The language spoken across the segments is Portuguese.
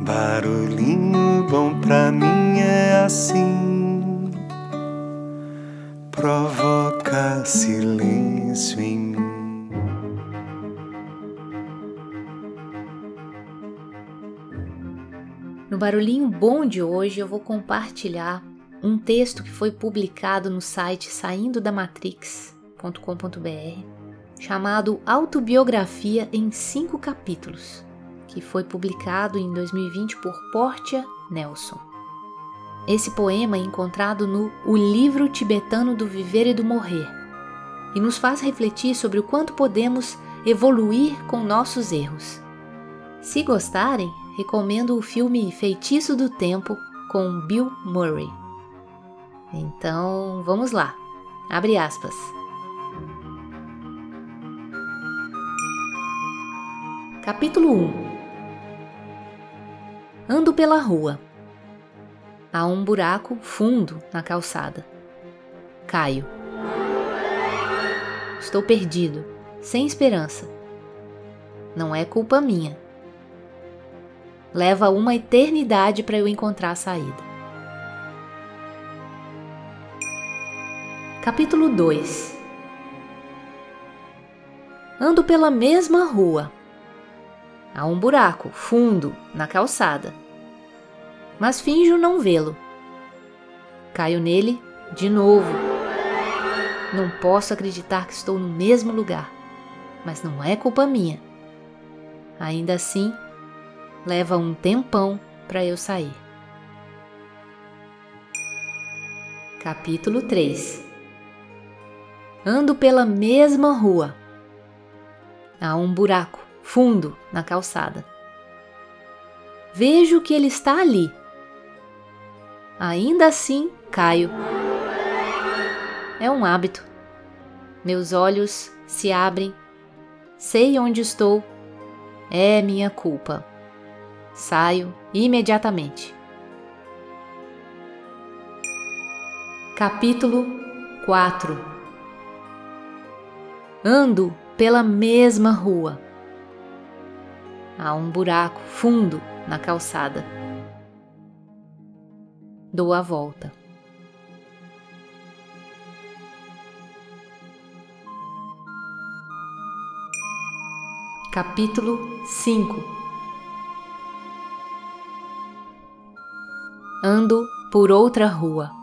Barulhinho bom pra mim é assim, provoca silêncio em mim. No barulhinho bom de hoje eu vou compartilhar um texto que foi publicado no site saindo da matrix.com.br chamado Autobiografia em cinco capítulos que foi publicado em 2020 por Portia Nelson. Esse poema é encontrado no O Livro Tibetano do Viver e do Morrer e nos faz refletir sobre o quanto podemos evoluir com nossos erros. Se gostarem, recomendo o filme Feitiço do Tempo com Bill Murray. Então, vamos lá. Abre aspas. Capítulo 1 Ando pela rua. Há um buraco fundo na calçada. Caio. Estou perdido, sem esperança. Não é culpa minha. Leva uma eternidade para eu encontrar a saída. Capítulo 2 Ando pela mesma rua Há um buraco fundo na calçada. Mas finjo não vê-lo. Caio nele de novo. Não posso acreditar que estou no mesmo lugar, mas não é culpa minha. Ainda assim, leva um tempão para eu sair. Capítulo 3 Ando pela mesma rua. Há um buraco fundo na calçada. Vejo que ele está ali. Ainda assim, caio. É um hábito. Meus olhos se abrem. Sei onde estou. É minha culpa. Saio imediatamente. Capítulo 4 Ando pela mesma rua Há um buraco fundo na calçada. Dou a volta. Capítulo 5 Ando por outra rua.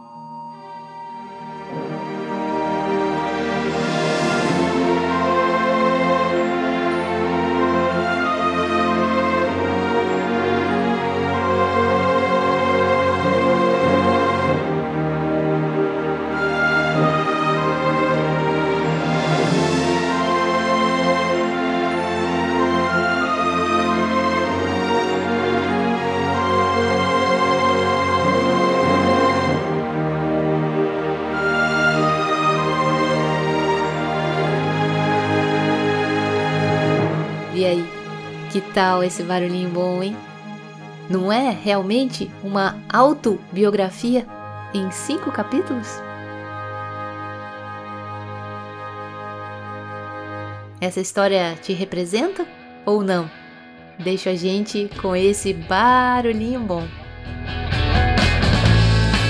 Que tal esse barulhinho bom, hein? Não é realmente uma autobiografia em cinco capítulos? Essa história te representa ou não? Deixa a gente com esse barulhinho bom.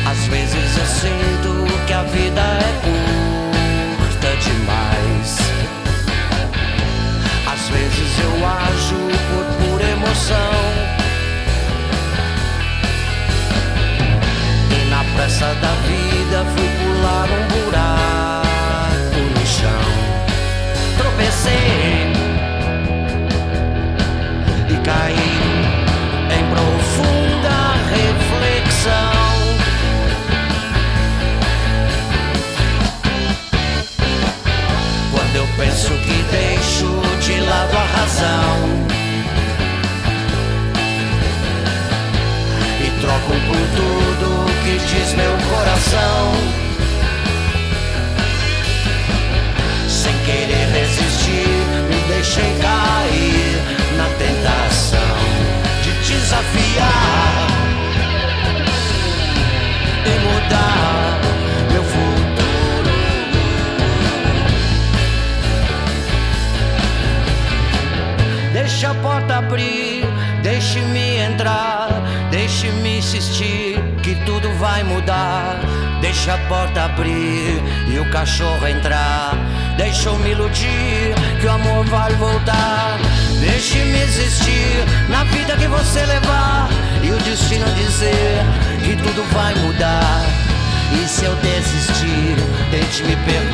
Às vezes eu sinto que a vida é curta desafiar e mudar meu futuro. Deixa a porta abrir, deixe-me entrar. Deixe-me insistir que tudo vai mudar. Deixa a porta abrir e o cachorro entrar. Deixa eu me iludir que o amor vai voltar. Deixe-me existir na vida que você levar. E o destino dizer que tudo vai mudar. E se eu desistir, tente me perdoar.